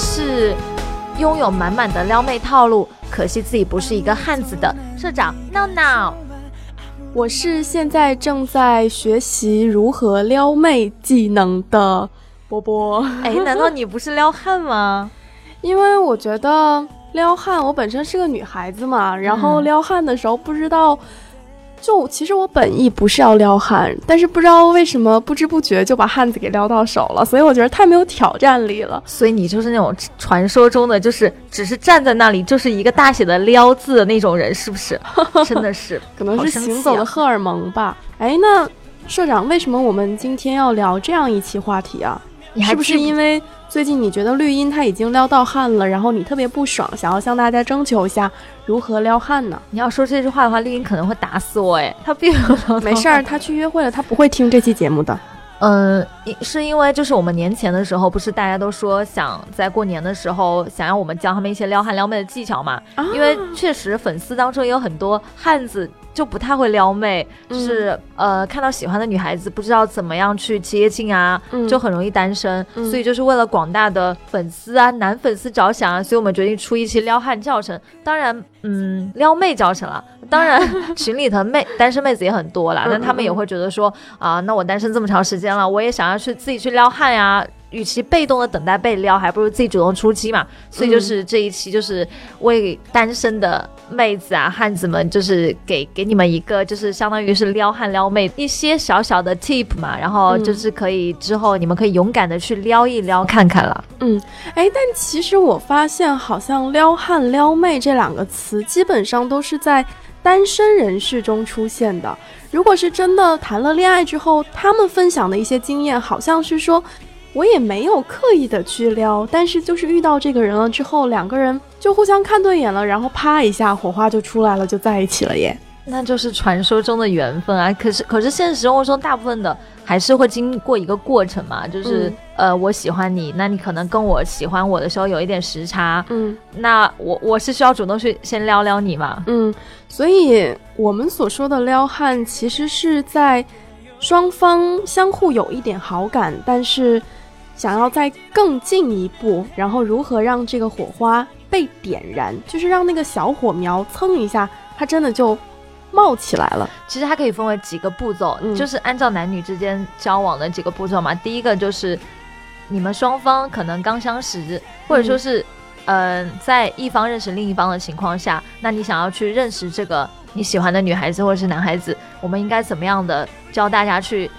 是拥有满满的撩妹套路，可惜自己不是一个汉子的社长闹闹。我是现在正在学习如何撩妹技能的波波。哎，难道你不是撩汉吗？因为我觉得撩汉，我本身是个女孩子嘛，然后撩汉的时候不知道。就其实我本意不是要撩汉，但是不知道为什么不知不觉就把汉子给撩到手了，所以我觉得太没有挑战力了。所以你就是那种传说中的，就是只是站在那里就是一个大写的撩字的那种人，是不是？真的是，可能是行走的荷尔蒙吧。哎，那社长，为什么我们今天要聊这样一期话题啊？你是不是因为？最近你觉得绿茵他已经撩到汉了，然后你特别不爽，想要向大家征求一下如何撩汉呢？你要说这句话的话，丽颖可能会打死我哎。他并没事儿，他去约会了，他不会听这期节目的。嗯，是因为就是我们年前的时候，不是大家都说想在过年的时候想要我们教他们一些撩汉撩妹的技巧嘛？因为确实粉丝当中也有很多汉子。就不太会撩妹，就是呃，看到喜欢的女孩子不知道怎么样去接近啊，就很容易单身。所以就是为了广大的粉丝啊，男粉丝着想啊，所以我们决定出一期撩汉教程。当然，嗯，撩妹教程了。当然，群里的妹单身妹子也很多啦，但他们也会觉得说啊，那我单身这么长时间了，我也想要去自己去撩汉呀。与其被动的等待被撩，还不如自己主动出击嘛。所以就是这一期，就是为单身的妹子啊、汉子们，就是给给你们一个，就是相当于是撩汉撩妹一些小小的 tip 嘛。然后就是可以之后你们可以勇敢的去撩一撩看看了。嗯，哎，但其实我发现好像撩汉撩妹这两个词，基本上都是在单身人士中出现的。如果是真的谈了恋爱之后，他们分享的一些经验，好像是说。我也没有刻意的去撩，但是就是遇到这个人了之后，两个人就互相看对眼了，然后啪一下火花就出来了，就在一起了耶。那就是传说中的缘分啊！可是可是现实生活中大部分的还是会经过一个过程嘛，就是呃我喜欢你，那你可能跟我喜欢我的时候有一点时差，嗯，那我我是需要主动去先撩撩你嘛，嗯，所以我们所说的撩汉，其实是在双方相互有一点好感，但是。想要再更进一步，然后如何让这个火花被点燃，就是让那个小火苗蹭一下，它真的就冒起来了。其实它可以分为几个步骤，就是按照男女之间交往的几个步骤嘛。第一个就是你们双方可能刚相识，或者说是嗯，在一方认识另一方的情况下，那你想要去认识这个你喜欢的女孩子或者是男孩子，我们应该怎么样的教大家去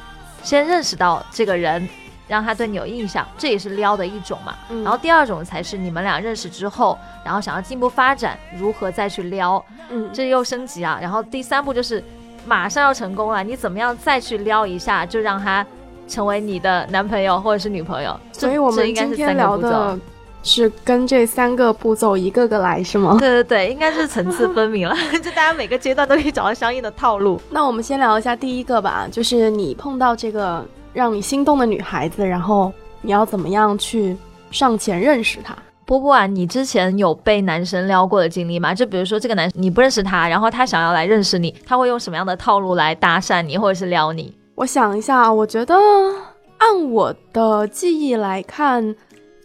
先认识到这个人？让他对你有印象，这也是撩的一种嘛。然后第二种才是你们俩认识之后，然后想要进一步发展，如何再去撩，嗯，这又升级啊。然后第三步就是马上要成功了，你怎么样再去撩一下，就让他成为你的男朋友或者是女朋友。所以我们今天聊的是跟这三个步骤一个个来，是吗？对对对，应该是层次分明了，就大家每个阶段都可以找到相应的套路。那我们先聊一下第一个吧，就是你碰到这个。让你心动的女孩子，然后你要怎么样去上前认识她？波波啊，你之前有被男生撩过的经历吗？就比如说这个男你不认识他，然后他想要来认识你，他会用什么样的套路来搭讪你，或者是撩你？我想一下，我觉得按我的记忆来看，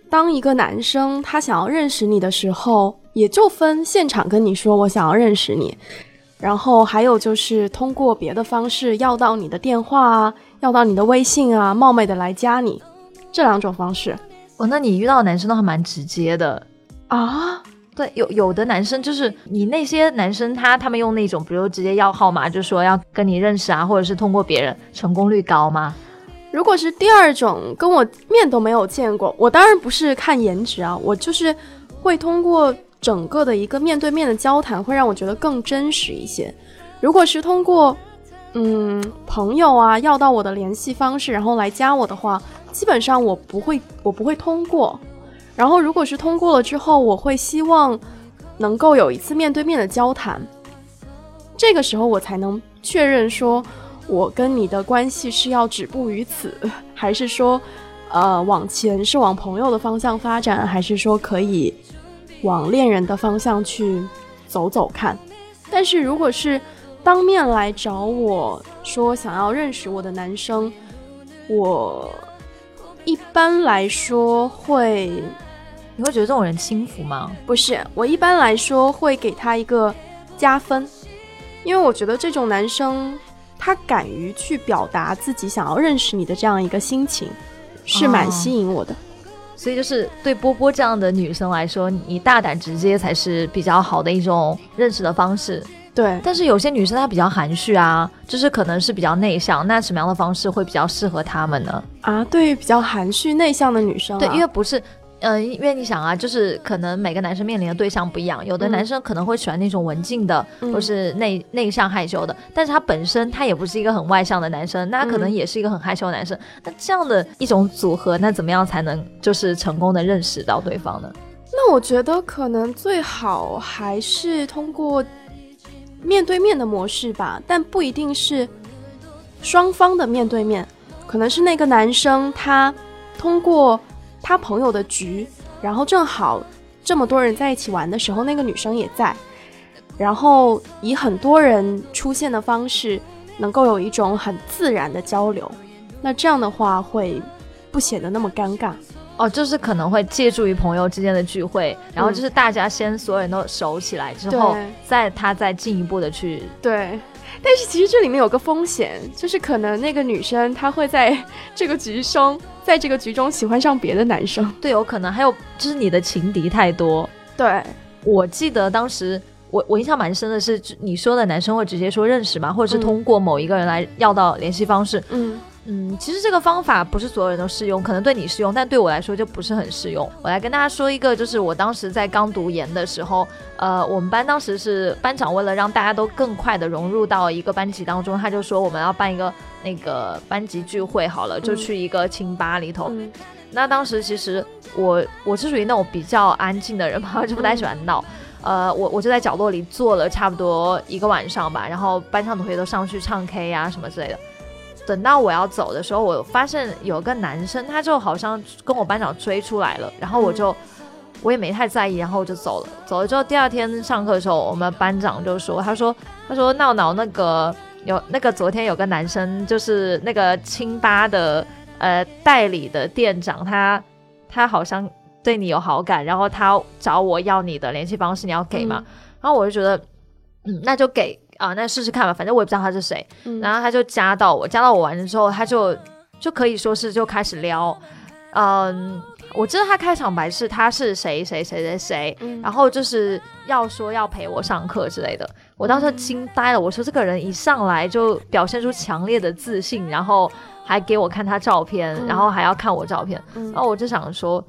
当一个男生他想要认识你的时候，也就分现场跟你说我想要认识你，然后还有就是通过别的方式要到你的电话啊。要到你的微信啊，冒昧的来加你，这两种方式。哦，那你遇到的男生都还蛮直接的啊？对，有有的男生就是你那些男生，他他们用那种，比如直接要号码，就说要跟你认识啊，或者是通过别人，成功率高吗？如果是第二种，跟我面都没有见过，我当然不是看颜值啊，我就是会通过整个的一个面对面的交谈，会让我觉得更真实一些。如果是通过。嗯，朋友啊，要到我的联系方式，然后来加我的话，基本上我不会，我不会通过。然后如果是通过了之后，我会希望能够有一次面对面的交谈，这个时候我才能确认说，我跟你的关系是要止步于此，还是说，呃，往前是往朋友的方向发展，还是说可以往恋人的方向去走走看。但是如果是当面来找我说想要认识我的男生，我一般来说会你会觉得这种人轻浮吗？不是，我一般来说会给他一个加分，因为我觉得这种男生他敢于去表达自己想要认识你的这样一个心情，是蛮吸引我的。所以就是对波波这样的女生来说，你大胆直接才是比较好的一种认识的方式。对，但是有些女生她比较含蓄啊，就是可能是比较内向，那什么样的方式会比较适合她们呢？啊，对于比较含蓄内向的女生，对，因为不是。嗯，因为你想啊，就是可能每个男生面临的对象不一样，有的男生可能会喜欢那种文静的，或是内内向害羞的，但是他本身他也不是一个很外向的男生，那可能也是一个很害羞的男生。那这样的一种组合，那怎么样才能就是成功的认识到对方呢？那我觉得可能最好还是通过面对面的模式吧，但不一定是双方的面对面，可能是那个男生他通过。他朋友的局，然后正好这么多人在一起玩的时候，那个女生也在，然后以很多人出现的方式，能够有一种很自然的交流，那这样的话会不显得那么尴尬哦，就是可能会借助于朋友之间的聚会，然后就是大家先所有人都熟起来之后，再他再进一步的去对。但是其实这里面有个风险，就是可能那个女生她会在这个局中，在这个局中喜欢上别的男生，对，有可能。还有就是你的情敌太多。对，我记得当时我我印象蛮深的是，你说的男生会直接说认识吗？或者是通过某一个人来要到联系方式？嗯。嗯，其实这个方法不是所有人都适用，可能对你适用，但对我来说就不是很适用。我来跟大家说一个，就是我当时在刚读研的时候，呃，我们班当时是班长为了让大家都更快的融入到一个班级当中，他就说我们要办一个那个班级聚会，好了，就去一个清吧里头。那当时其实我我是属于那种比较安静的人嘛，就不太喜欢闹。呃，我我就在角落里坐了差不多一个晚上吧，然后班上同学都上去唱 K 呀什么之类的。等到我要走的时候，我发现有个男生，他就好像跟我班长追出来了，然后我就我也没太在意，然后我就走了。走了之后，第二天上课的时候，我们班长就说：“他说，他说闹闹那个有那个昨天有个男生，就是那个清吧的呃代理的店长，他他好像对你有好感，然后他找我要你的联系方式，你要给吗？然后我就觉得，嗯，那就给。”啊，那试试看吧，反正我也不知道他是谁。然后他就加到我，加到我完了之后，他就就可以说是就开始撩。嗯，我知道他开场白是他是谁谁谁谁谁，然后就是要说要陪我上课之类的。我当时惊呆了，我说这个人一上来就表现出强烈的自信，然后还给我看他照片，然后还要看我照片。然后我就想说，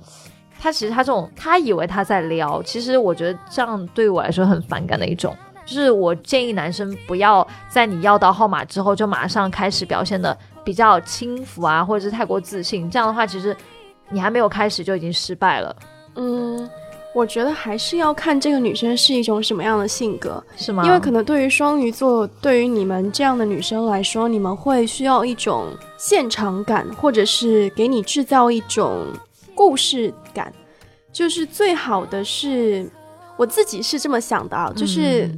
他其实他这种他以为他在撩，其实我觉得这样对我来说很反感的一种。就是我建议男生不要在你要到号码之后就马上开始表现的比较轻浮啊，或者是太过自信。这样的话，其实你还没有开始就已经失败了。嗯，我觉得还是要看这个女生是一种什么样的性格，是吗？因为可能对于双鱼座，对于你们这样的女生来说，你们会需要一种现场感，或者是给你制造一种故事感。就是最好的是。我自己是这么想的啊，就是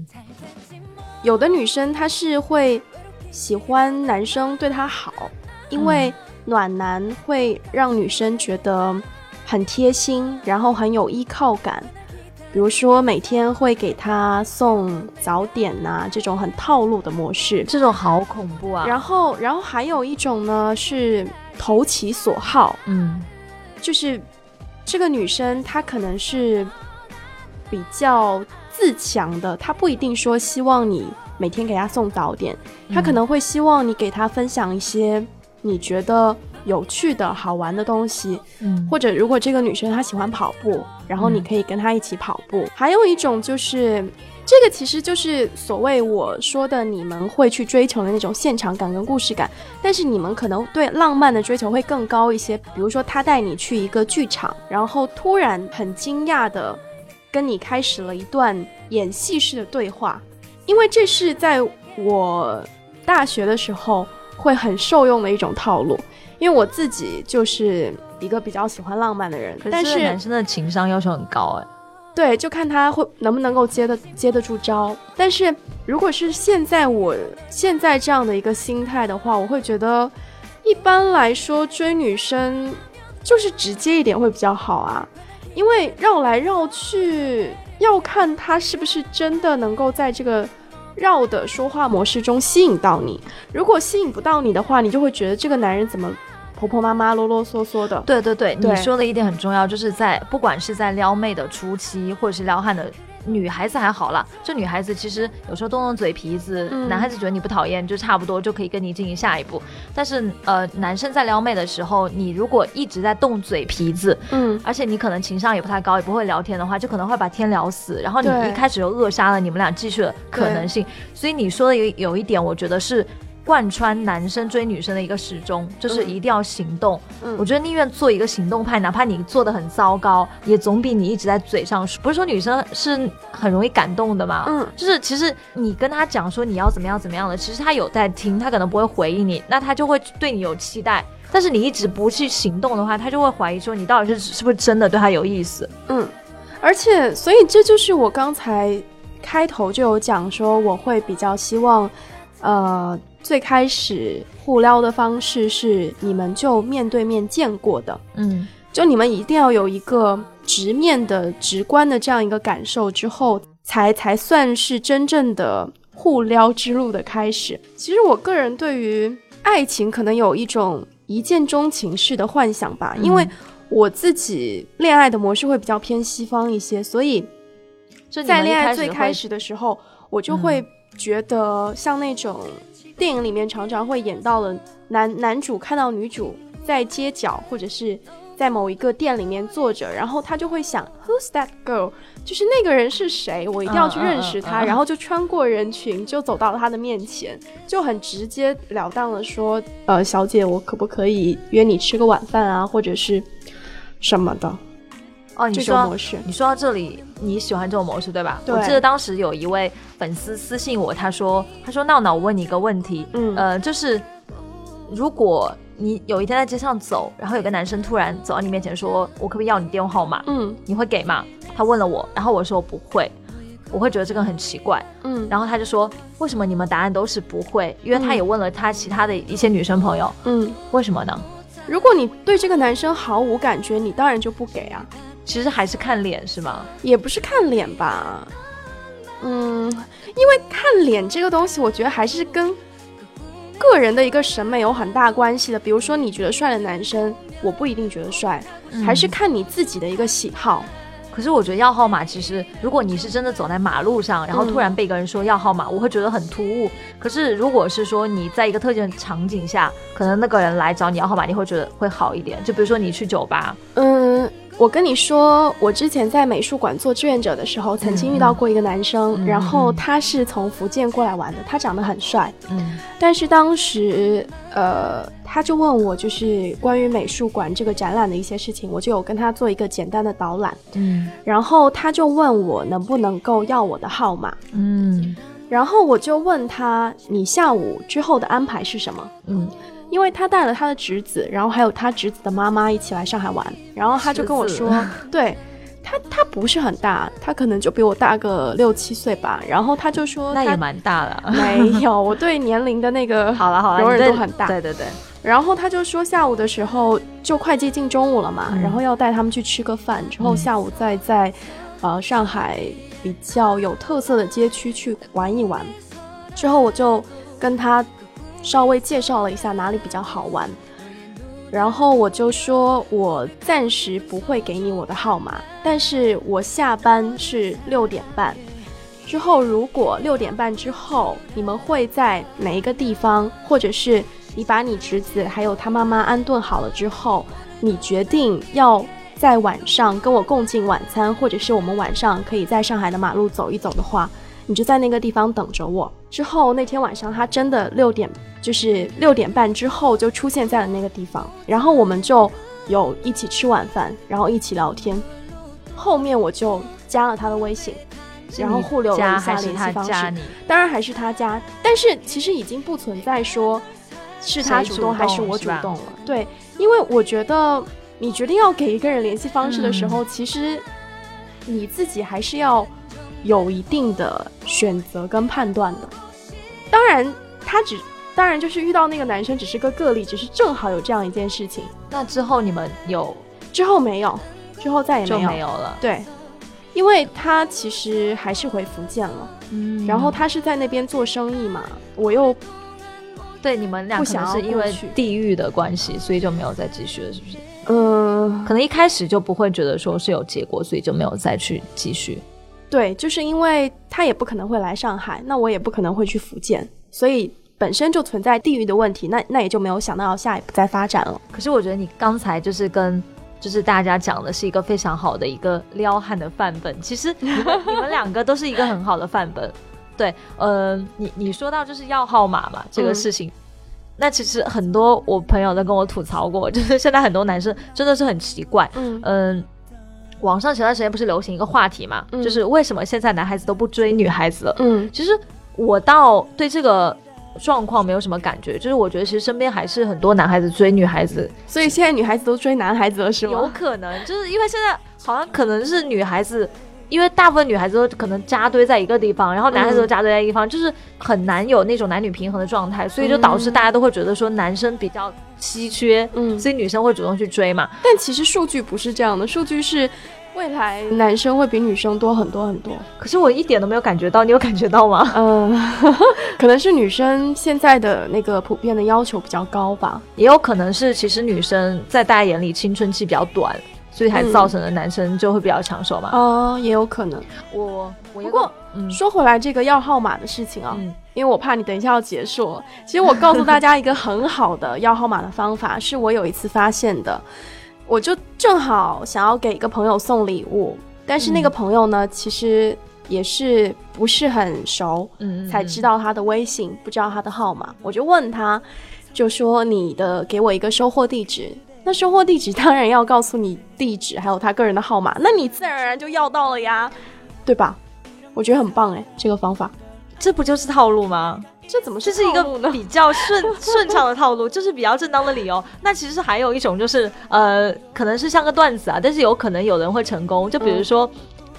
有的女生她是会喜欢男生对她好，因为暖男会让女生觉得很贴心，然后很有依靠感。比如说每天会给她送早点呐，这种很套路的模式，这种好恐怖啊。然后，然后还有一种呢是投其所好，嗯，就是这个女生她可能是。比较自强的，他不一定说希望你每天给他送早点，他可能会希望你给他分享一些你觉得有趣的好玩的东西，嗯，或者如果这个女生她喜欢跑步，然后你可以跟她一起跑步。还有一种就是，这个其实就是所谓我说的你们会去追求的那种现场感跟故事感，但是你们可能对浪漫的追求会更高一些。比如说他带你去一个剧场，然后突然很惊讶的。跟你开始了一段演戏式的对话，因为这是在我大学的时候会很受用的一种套路。因为我自己就是一个比较喜欢浪漫的人，但是男生的情商要求很高哎。对，就看他会能不能够接得接得住招。但是如果是现在我现在这样的一个心态的话，我会觉得一般来说追女生就是直接一点会比较好啊。因为绕来绕去，要看他是不是真的能够在这个绕的说话模式中吸引到你。如果吸引不到你的话，你就会觉得这个男人怎么婆婆妈妈、啰啰嗦嗦的。对对对，对你说的一点很重要，就是在不管是在撩妹的初期，或者是撩汉的。女孩子还好啦，就女孩子其实有时候动动嘴皮子，嗯男孩子觉得你不讨厌，就差不多就可以跟你进行下一步。但是呃，男生在撩妹的时候，你如果一直在动嘴皮子，嗯，而且你可能情商也不太高，也不会聊天的话，就可能会把天聊死，然后你一开始就扼杀了你们俩继续的可能性。所以你说的有有一点，我觉得是贯穿男生追女生的一个始终，就是一定要行动。嗯我觉得宁愿做一个行动派，哪怕你做的很糟糕，也总比你一直在嘴上说。不是说女生是很容易感动的嘛？嗯就是其实你跟他讲说你要怎么样怎么样的，其实他有在听，他可能不会回应你，那他就会对你有期待。但是你一直不去行动的话，他就会怀疑说你到底是是不是真的对他有意思。嗯，而且，所以这就是我刚才开头就有讲说，我会比较希望，呃，最开始互撩的方式是你们就面对面见过的，嗯。就你们一定要有一个直面的、直观的这样一个感受之后，才才算是真正的互撩之路的开始。其实我个人对于爱情可能有一种一见钟情式的幻想吧，因为我自己恋爱的模式会比较偏西方一些，所以在恋爱最开始的时候，我就会觉得像那种电影里面常常会演到了男男主看到女主在街角或者是在某一个店里面坐着，然后他就会想 Who's that girl？就是那个人是谁？我一定要去认识他，然后就穿过人群，就走到他的面前，就很直截了当的说：“呃，小姐，我可不可以约你吃个晚饭啊，或者是什么的哦，你说模式？”你说到这里，你喜欢这种模式对吧？对我记得当时有一位粉丝私信我，他说：“他说闹闹，我问你一个问题，嗯呃，就是如果你有一天在街上走，然后有个男生突然走到你面前说，我可不可以要你电话号码？嗯你会给吗？”他问了我，然后我说我不会，我会觉得这个很奇怪。嗯然后他就说：“为什么你们答案都是不会？”因为他也问了他其他的一些女生朋友，嗯。为什么呢？如果你对这个男生毫无感觉，你当然就不给啊，其实还是看脸是吗？也不是看脸吧，嗯，因为看脸这个东西，我觉得还是跟个人的一个审美有很大关系的。比如说，你觉得帅的男生，我不一定觉得帅，还是看你自己的一个喜好。可是我觉得要号码，其实如果你是真的走在马路上，然后突然被一个人说要号码，我会觉得很突兀。可是如果是说你在一个特定的场景下，可能那个人来找你要号码，你会觉得会好一点。就比如说你去酒吧，嗯，我跟你说，我之前在美术馆做志愿者的时候，曾经遇到过一个男生，嗯然后他是从福建过来玩的，他长得很帅，嗯。但是当时，呃，他就问我就是关于美术馆这个展览的一些事情，我就有跟他做一个简单的导览，嗯。然后他就问我能不能够要我的号码，嗯。然后我就问他你下午之后的安排是什么？嗯，因为他带了他的侄子，然后还有他侄子的妈妈一起来上海玩，然后他就跟我说，对他他不是很大，他可能就比我大个六七岁吧，然后他就说他那也蛮大了。没有，我对年龄的那个好了好了，容忍度很大。对对对，然后他就说下午的时候就快接近中午了嘛，嗯然后要带他们去吃个饭，之后嗯下午再在呃上海比较有特色的街区去玩一玩。之后我就跟他稍微介绍了一下哪里比较好玩，然后我就说我暂时不会给你我的号码，但是我下班是六点半。之后，如果六点半之后你们会在哪一个地方，或者是你把你侄子还有他妈妈安顿好了之后，你决定要在晚上跟我共进晚餐，或者是我们晚上可以在上海的马路走一走的话，你就在那个地方等着我。之后那天晚上，他真的六点，就是六点半之后就出现在了那个地方，然后我们就有一起吃晚饭，然后一起聊天。后面我就加了他的微信，然后互留了一下联系方式。当然还是他加，但是其实已经不存在说是他主动还是我主动了。对，因为我觉得你决定要给一个人联系方式的时嗯候，其实你自己还是要有一定的选择跟判断的。当然，他只当然就是遇到那个男生只是个个例，只是正好有这样一件事情。那之后你们有之后没有，之后再也没有。没有了。对，因为他其实还是回福建了，嗯然后他是在那边做生意嘛，我又对你们俩可不想是因为去地域的关系，所以就没有再继续了，是不是？嗯、可能一开始就不会觉得说是有结果，所以就没有再去继续。对，就是因为他也不可能会来上海，那我也不可能会去福建，所以本身就存在地域的问题，那那也就没有想到要下一步再发展了。可是我觉得你刚才就是跟就是大家讲的是一个非常好的一个撩汉的范本。其实你们你们两个都是一个很好的范本。对，呃，你你说到就是要号码嘛这个嗯事情，那其实很多我朋友都跟我吐槽过，就是现在很多男生真的是很奇怪，嗯嗯。网上前段时间不是流行一个话题嘛，嗯就是为什么现在男孩子都不追女孩子了？嗯其实我倒对这个状况没有什么感觉，就是我觉得其实身边还是很多男孩子追女孩子，所以现在女孩子都追男孩子了，是吗有？可能就是因为现在好像可能是女孩子。因为大部分女孩子都可能扎堆在一个地方，然后男孩子都扎堆在一个地方，就是很难有那种男女平衡的状态，所以就导致大家都会觉得说男生比较稀缺，嗯，所以女生会主动去追嘛。但其实数据不是这样的，数据是未来男生会比女生多很多很多。可是我一点都没有感觉到，你有感觉到吗？嗯，可能是女生现在的那个普遍的要求比较高吧。也有可能是其实女生在大家眼里青春期比较短，所以才造成了男生就会比较抢手嘛。哦、也有可能。我我不过嗯说回来，这个要号码的事情啊，嗯因为我怕你等一下要结束了。其实我告诉大家一个很好的要号码的方法，是我有一次发现的。我就正好想要给一个朋友送礼物，但是那个朋友呢，其实也是不是很熟，嗯才知道他的微信，不知道他的号码，我就问他，就说你的给我一个收货地址。那收货地址当然要告诉你地址，还有他个人的号码，那你自然而然就要到了呀，对吧？我觉得很棒哎，这个方法，这不就是套路吗？这怎么是这是一个？比较顺 顺畅的套路，就是比较正当的理由。那其实还有一种就是，呃，可能是像个段子啊，但是有可能有人会成功。就比如说，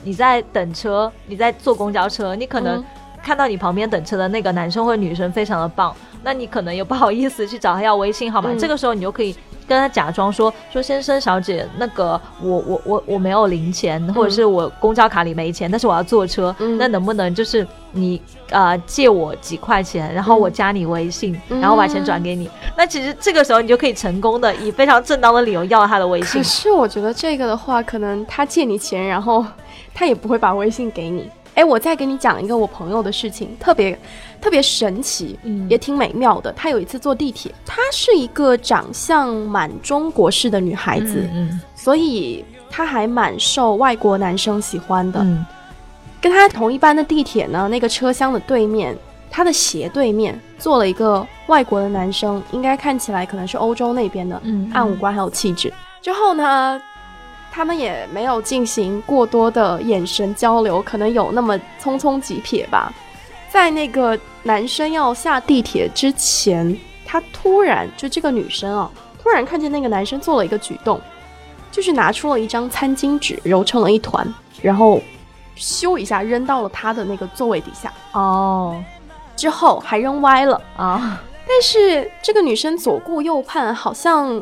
你在等车，你在坐公交车，你可能嗯看到你旁边等车的那个男生或女生非常的棒，那你可能也不好意思去找他要微信号码，嗯这个时候你就可以跟他假装说说先生小姐，那个我我我我没有零钱，或者是我公交卡里没钱，但是我要坐车，嗯那能不能就是你呃借我几块钱，然后我加你微信，嗯然后把钱转给你？那其实这个时候你就可以成功的以非常正当的理由要他的微信可。是我觉得这个的话，可能他借你钱，然后他也不会把微信给你。哎，我再给你讲一个我朋友的事情，特别特别神奇，嗯也挺美妙的。她有一次坐地铁，她是一个长相蛮中国式的女孩子，嗯所以她还蛮受外国男生喜欢的。嗯跟她同一班的地铁呢，那个车厢的对面，她的斜对面坐了一个外国的男生，应该看起来可能是欧洲那边的，嗯暗五官还有气质。之后呢，他们也没有进行过多的眼神交流，可能有那么匆匆几瞥吧。在那个男生要下地铁之前，他突然就这个女生啊，突然看见那个男生做了一个举动，就是拿出了一张餐巾纸，揉成了一团，然后咻一下扔到了他的那个座位底下，哦之后还扔歪了。啊但是这个女生左顾右盼，好像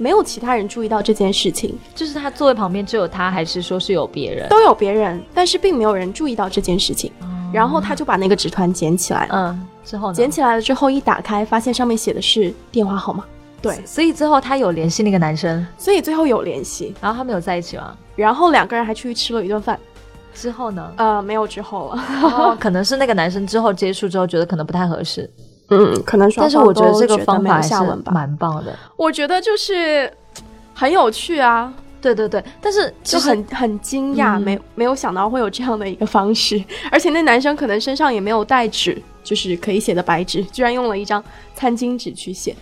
没有其他人注意到这件事情，就是他座位旁边只有他，还是说是有别人？都有别人，但是并没有人注意到这件事情。然后他就把那个纸团捡起来了，嗯，之后呢？捡起来了之后一打开，发现上面写的是电话号码。对，所以最后他有联系那个男生，所以最后有联系，然后他们有在一起吗？然后两个人还出去吃了一顿饭。之后呢？呃，没有之后了。哦，可能是那个男生之后接触之后觉得可能不太合适，嗯，可能双但是方我觉得这个方法还是下文吧。蛮棒的。我觉得就是很有趣啊，对对对，但是就很很惊讶，嗯没没有想到会有这样的一个方式，而且那男生可能身上也没有带纸，就是可以写的白纸，居然用了一张餐巾纸去写。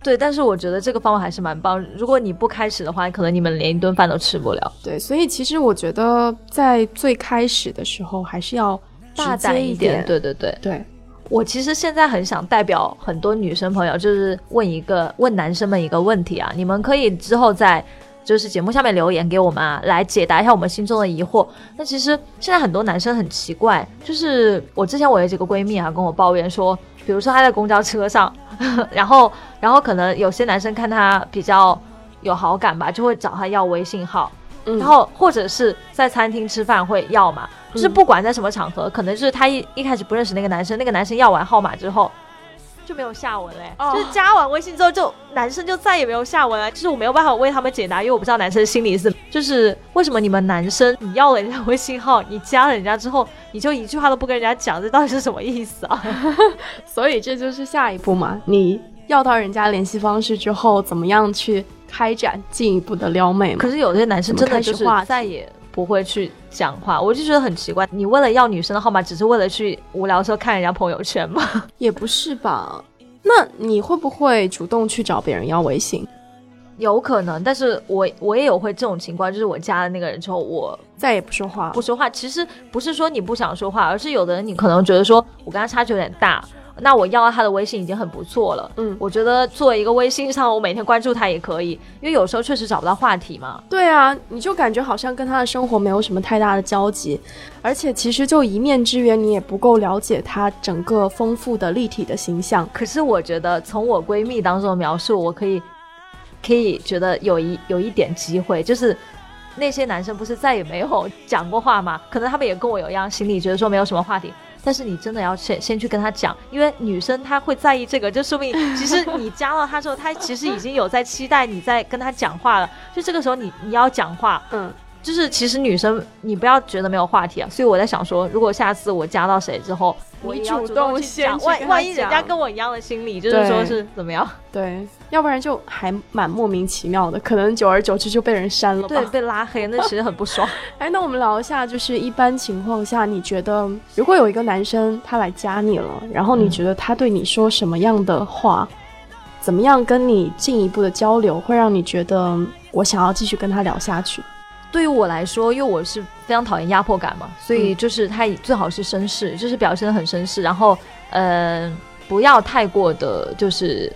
对，但是我觉得这个方法还是蛮棒。如果你不开始的话，可能你们连一顿饭都吃不了。对，所以其实我觉得在最开始的时候还是要大胆一胆点，对对对。对，我其实现在很想代表很多女生朋友，就是问一个问男生们一个问题啊，你们可以之后在就是节目下面留言给我们啊，来解答一下我们心中的疑惑。那其实现在很多男生很奇怪，就是我之前我有几个闺蜜啊跟我抱怨说，比如说她在公交车上，然后然后可能有些男生看她比较有好感吧，就会找她要微信号。然后或者是在餐厅吃饭会要嘛，就是不管在什么场合，可能是他一一开始不认识那个男生，那个男生要完号码之后。就没有下文嘞，就是加完微信之后，就男生就再也没有下文了。就是我没有办法为他们解答，因为我不知道男生心里是，就是为什么你们男生你要了人家微信号，你加了人家之后，你就一句话都不跟人家讲，这到底是什么意思啊？所以这就是下一步嘛，你要到人家联系方式之后，怎么样去开展进一步的撩妹？可是有些男生真的就是再也不会去讲话，我就觉得很奇怪。你为了要女生的号码，只是为了去无聊时候看人家朋友圈吗？也不是吧。那你会不会主动去找别人要微信？有可能，但是我我也有会这种情况，就是我加了那个人之后，我再也不说话，不说话。其实不是说你不想说话，而是有的人你可能觉得说我跟他差距有点大。那我要他的微信已经很不错了，嗯，我觉得作为一个微信上，我每天关注他也可以，因为有时候确实找不到话题嘛。对啊，你就感觉好像跟他的生活没有什么太大的交集，而且其实就一面之缘，你也不够了解他整个丰富的立体的形象。可是我觉得从我闺蜜当中的描述，我可以可以觉得有一有一点机会，就是那些男生不是再也没有讲过话吗？可能他们也跟我有一样心理，觉得说没有什么话题。但是你真的要先先去跟他讲，因为女生她会在意这个，就说明其实你加了他之后，他其实已经有在期待你在跟他讲话了。就这个时候你你要讲话，嗯。就是其实女生，你不要觉得没有话题啊。所以我在想说，如果下次我加到谁之后，我主动先万万一人家跟我一样的心理，就是说是怎么样？对，要不然就还蛮莫名其妙的，可能久而久之就被人删了。对，被拉黑，那其实很不爽。哎，那我们聊一下，就是一般情况下，你觉得如果有一个男生他来加你了，然后你觉得他对你说什么样的话，怎么样跟你进一步的交流，会让你觉得我想要继续跟他聊下去？对于我来说，因为我是非常讨厌压迫感嘛，所以就是他最好是绅士，就是表现的很绅士，然后呃不要太过的就是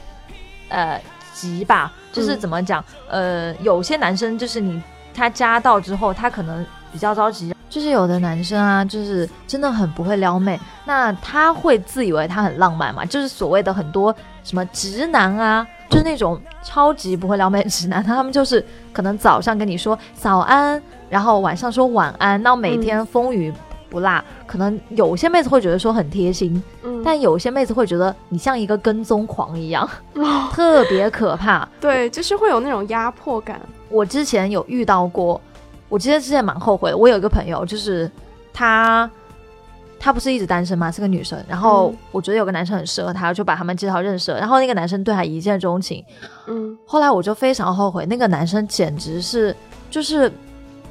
呃急吧，就是怎么讲呃有些男生就是你他加到之后，他可能比较着急，就是有的男生啊，就是真的很不会撩妹，那他会自以为他很浪漫嘛，就是所谓的很多什么直男啊。就是那种超级不会撩妹直男，他们就是可能早上跟你说早安，然后晚上说晚安，那每天风雨不落。可能有些妹子会觉得说很贴心，嗯，但有些妹子会觉得你像一个跟踪狂一样，特别可怕。对，就是会有那种压迫感。我之前有遇到过，我其实之前蛮后悔的。我有一个朋友，就是他。她不是一直单身吗？是个女生。然后我觉得有个男生很适合她，就把他们介绍认识了。然后那个男生对她一见钟情。嗯。后来我就非常后悔，那个男生简直是就是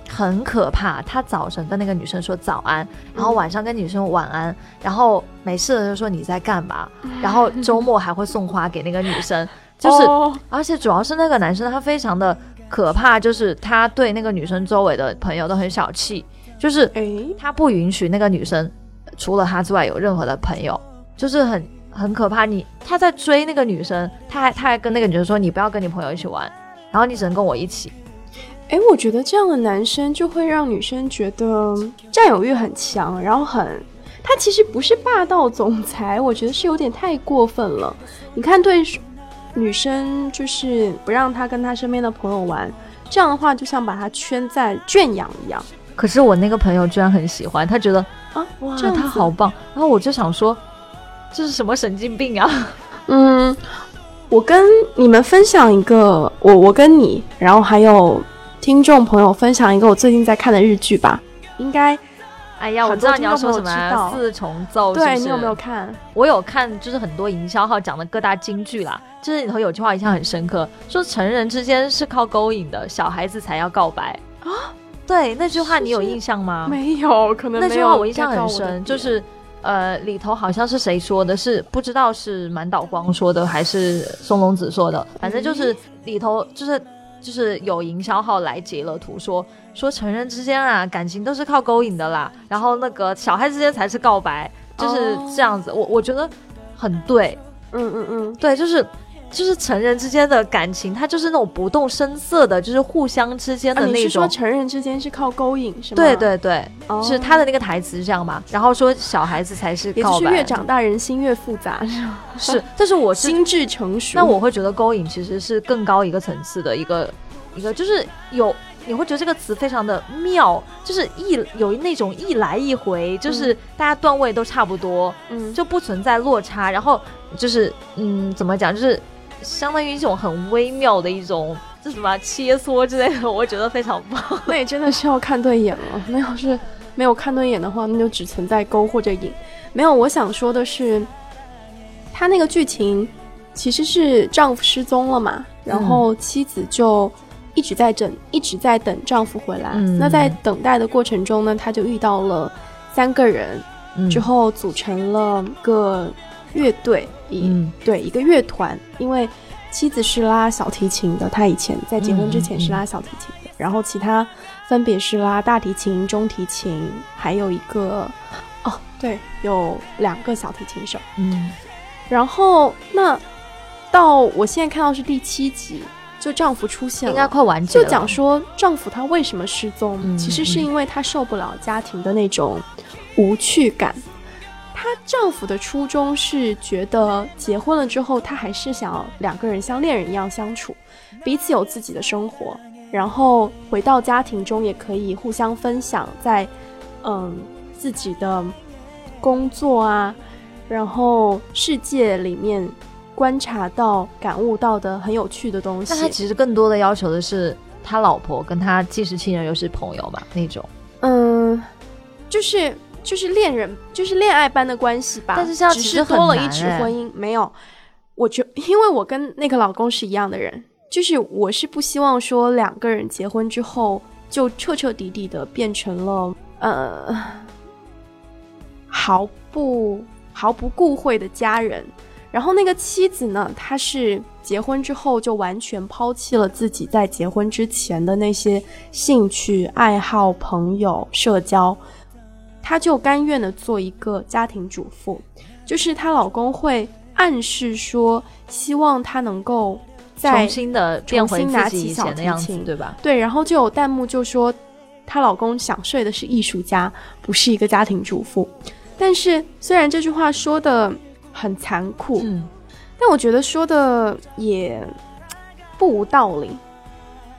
很可怕。他早晨跟那个女生说早安，然后晚上跟女生晚安，然后没事的就说你在干嘛，然后周末还会送花给那个女生。就是，而且主要是那个男生他非常的可怕，就是他对那个女生周围的朋友都很小气，就是他不允许那个女生。除了他之外，有任何的朋友，就是很很可怕。你他在追那个女生，他还他还跟那个女生说：“你不要跟你朋友一起玩，然后你只能跟我一起。”哎，我觉得这样的男生就会让女生觉得占有欲很强，然后很他其实不是霸道总裁，我觉得是有点太过分了。你看，对女生就是不让他跟他身边的朋友玩，这样的话就像把他圈在圈养一样。可是我那个朋友居然很喜欢，他觉得啊，哇，他好棒。然后我就想说，这是什么神经病啊？嗯，我跟你们分享一个，我我跟你，然后还有听众朋友分享一个我最近在看的日剧吧。应该，哎呀，我知道你要说什么，四重奏。对你有没有看？我有看，就是很多营销号讲的各大金句啦。就是里头有句话印象很深刻，说成人之间是靠勾引的，小孩子才要告白啊。对那句话你有印象吗？没有，可能那句话我印象很深，就是呃里头好像是谁说的，是不知道是满岛光说的还是松隆子说的，反正就是里头就是就是有营销号来截了图说说成人之间啊感情都是靠勾引的啦，然后那个小孩之间才是告白，就是这样子。我我觉得很对，嗯嗯嗯，对，就是。就是成人之间的感情，它就是那种不动声色的，就是互相之间的那种。你是说成人之间是靠勾引是吗？对对对，是他的那个台词是这样嘛？然后说小孩子才是告白，越长大人心越复杂是吗？是，但是我心智成熟。那我会觉得勾引其实是更高一个层次的一个一个，就是有你会觉得这个词非常的妙，就是一有那种一来一回，就是大家段位都差不多，嗯，就不存在落差。然后就是嗯，怎么讲，就是相当于一种很微妙的一种，这什么切磋之类的，我觉得非常棒。那也真的是要看对眼了。那要是没有看对眼的话，那就只存在勾或者引。没有，我想说的是，他那个剧情其实是丈夫失踪了嘛，然后妻子就。一直在等，一直在等丈夫回来。那在等待的过程中呢，她就遇到了三个人，之后组成了个乐队，一对一个乐团。因为妻子是拉小提琴的，她以前在结婚之前是拉小提琴的。然后其他分别是拉大提琴、中提琴，还有一个哦，对，有两个小提琴手。嗯，然后那到我现在看到是第七集。就丈夫出现了，应该快完结了。就讲说丈夫他为什么失踪，其实是因为他受不了家庭的那种无趣感。她丈夫的初衷是觉得结婚了之后，他还是想要两个人像恋人一样相处，彼此有自己的生活，然后回到家庭中也可以互相分享在嗯自己的工作啊，然后世界里面。观察到、感悟到的很有趣的东西。那他其实更多的要求的是，他老婆跟他既是亲人又是朋友嘛，那种。嗯，就是就是恋人，就是恋爱般的关系吧。但是这样只是多了一纸婚姻，没有。我觉因为我跟那个老公是一样的人，就是我是不希望说两个人结婚之后就彻彻底底的变成了呃毫不毫不顾讳的家人。然后那个妻子呢，她是结婚之后就完全抛弃了自己在结婚之前的那些兴趣爱好、朋友、社交，她就甘愿的做一个家庭主妇。就是她老公会暗示说，希望她能够再重新的重新拿起小提琴，对吧？对。然后就有弹幕就说，她老公想睡的是艺术家，不是一个家庭主妇。但是虽然这句话说的。很残酷，嗯，但我觉得说的也不无道理。